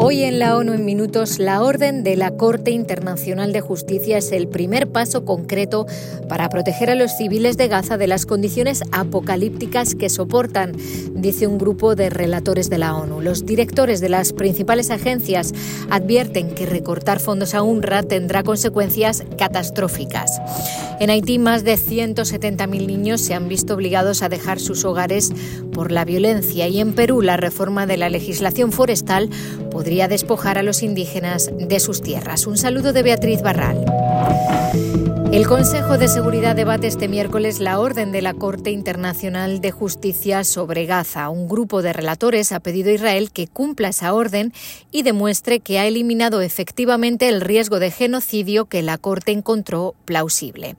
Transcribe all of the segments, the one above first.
Hoy en la ONU en minutos, la orden de la Corte Internacional de Justicia es el primer paso concreto para proteger a los civiles de Gaza de las condiciones apocalípticas que soportan, dice un grupo de relatores de la ONU. Los directores de las principales agencias advierten que recortar fondos a UNRWA tendrá consecuencias catastróficas. En Haití, más de 170.000 niños se han visto obligados a dejar sus hogares por la violencia y en Perú la reforma de la legislación forestal podría despojar a los indígenas de sus tierras. Un saludo de Beatriz Barral. El Consejo de Seguridad debate este miércoles la orden de la Corte Internacional de Justicia sobre Gaza. Un grupo de relatores ha pedido a Israel que cumpla esa orden y demuestre que ha eliminado efectivamente el riesgo de genocidio que la Corte encontró plausible.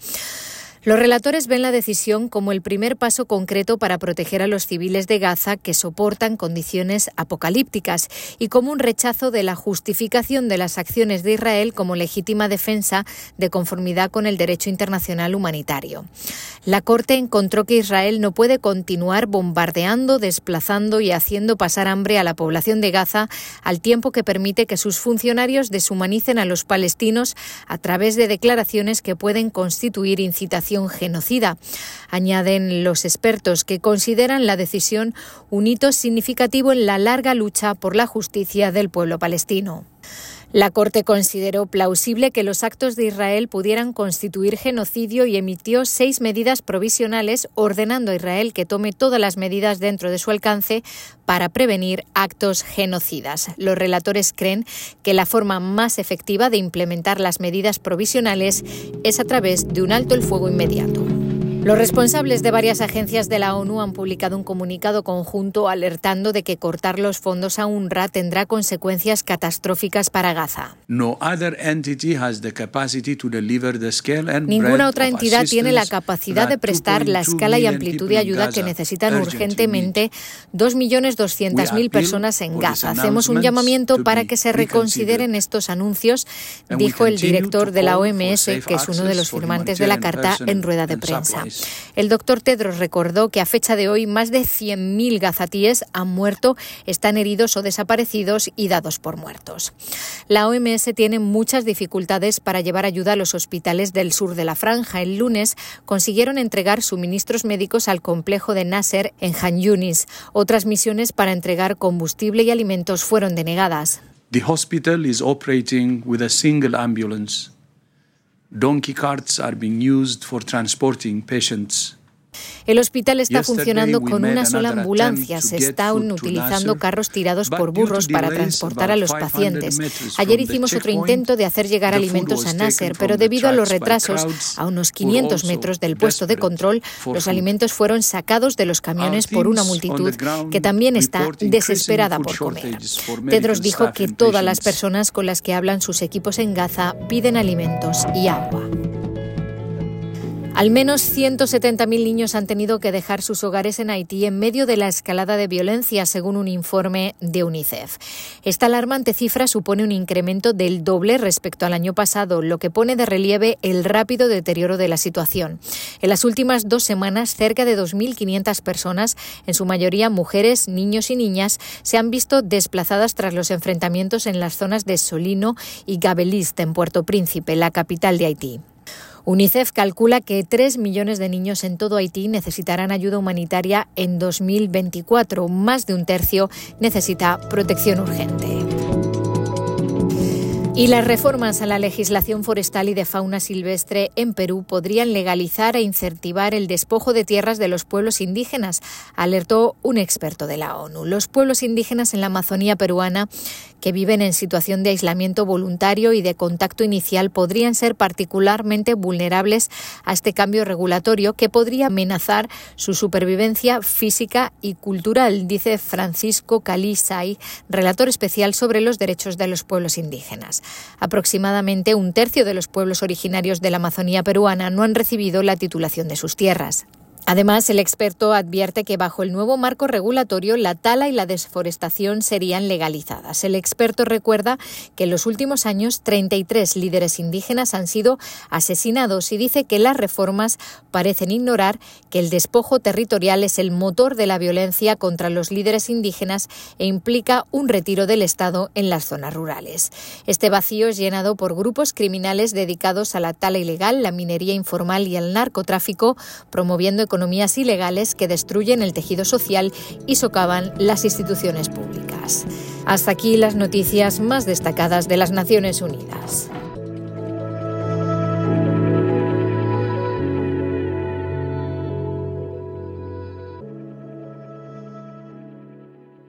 Los relatores ven la decisión como el primer paso concreto para proteger a los civiles de Gaza que soportan condiciones apocalípticas y como un rechazo de la justificación de las acciones de Israel como legítima defensa de conformidad con el derecho internacional humanitario. La Corte encontró que Israel no puede continuar bombardeando, desplazando y haciendo pasar hambre a la población de Gaza al tiempo que permite que sus funcionarios deshumanicen a los palestinos a través de declaraciones que pueden constituir incitación genocida. Añaden los expertos que consideran la decisión un hito significativo en la larga lucha por la justicia del pueblo palestino. La Corte consideró plausible que los actos de Israel pudieran constituir genocidio y emitió seis medidas provisionales ordenando a Israel que tome todas las medidas dentro de su alcance para prevenir actos genocidas. Los relatores creen que la forma más efectiva de implementar las medidas provisionales es a través de un alto el fuego inmediato. Los responsables de varias agencias de la ONU han publicado un comunicado conjunto alertando de que cortar los fondos a UNRWA tendrá consecuencias catastróficas para Gaza. Ninguna otra entidad tiene la capacidad de prestar la escala y amplitud de ayuda que necesitan urgentemente 2.200.000 personas en Gaza. Hacemos un llamamiento para que se reconsideren estos anuncios, dijo el director de la OMS, que es uno de los firmantes de la carta, en rueda de prensa. El doctor Tedros recordó que a fecha de hoy más de 100.000 gazatíes han muerto, están heridos o desaparecidos y dados por muertos. La OMS tiene muchas dificultades para llevar ayuda a los hospitales del sur de la franja. El lunes consiguieron entregar suministros médicos al complejo de Nasser en Han Yunis. Otras misiones para entregar combustible y alimentos fueron denegadas. The hospital is operating with a single ambulance. Donkey carts are being used for transporting patients El hospital está funcionando con una sola ambulancia. Se están utilizando carros tirados por burros para transportar a los pacientes. Ayer hicimos otro intento de hacer llegar alimentos a Nasser, pero debido a los retrasos, a unos 500 metros del puesto de control, los alimentos fueron sacados de los camiones por una multitud que también está desesperada por comer. Tedros dijo que todas las personas con las que hablan sus equipos en Gaza piden alimentos y agua. Al menos 170.000 niños han tenido que dejar sus hogares en Haití en medio de la escalada de violencia, según un informe de UNICEF. Esta alarmante cifra supone un incremento del doble respecto al año pasado, lo que pone de relieve el rápido deterioro de la situación. En las últimas dos semanas, cerca de 2.500 personas, en su mayoría mujeres, niños y niñas, se han visto desplazadas tras los enfrentamientos en las zonas de Solino y Gabeliste, en Puerto Príncipe, la capital de Haití. UNICEF calcula que 3 millones de niños en todo Haití necesitarán ayuda humanitaria en 2024. Más de un tercio necesita protección urgente. Y las reformas a la legislación forestal y de fauna silvestre en Perú podrían legalizar e incentivar el despojo de tierras de los pueblos indígenas, alertó un experto de la ONU. Los pueblos indígenas en la Amazonía peruana que viven en situación de aislamiento voluntario y de contacto inicial podrían ser particularmente vulnerables a este cambio regulatorio que podría amenazar su supervivencia física y cultural, dice Francisco Calisay, relator especial sobre los derechos de los pueblos indígenas. Aproximadamente un tercio de los pueblos originarios de la Amazonía peruana no han recibido la titulación de sus tierras. Además, el experto advierte que bajo el nuevo marco regulatorio la tala y la desforestación serían legalizadas. El experto recuerda que en los últimos años 33 líderes indígenas han sido asesinados y dice que las reformas parecen ignorar que el despojo territorial es el motor de la violencia contra los líderes indígenas e implica un retiro del Estado en las zonas rurales. Este vacío es llenado por grupos criminales dedicados a la tala ilegal, la minería informal y al narcotráfico, promoviendo economías ilegales que destruyen el tejido social y socavan las instituciones públicas. Hasta aquí las noticias más destacadas de las Naciones Unidas.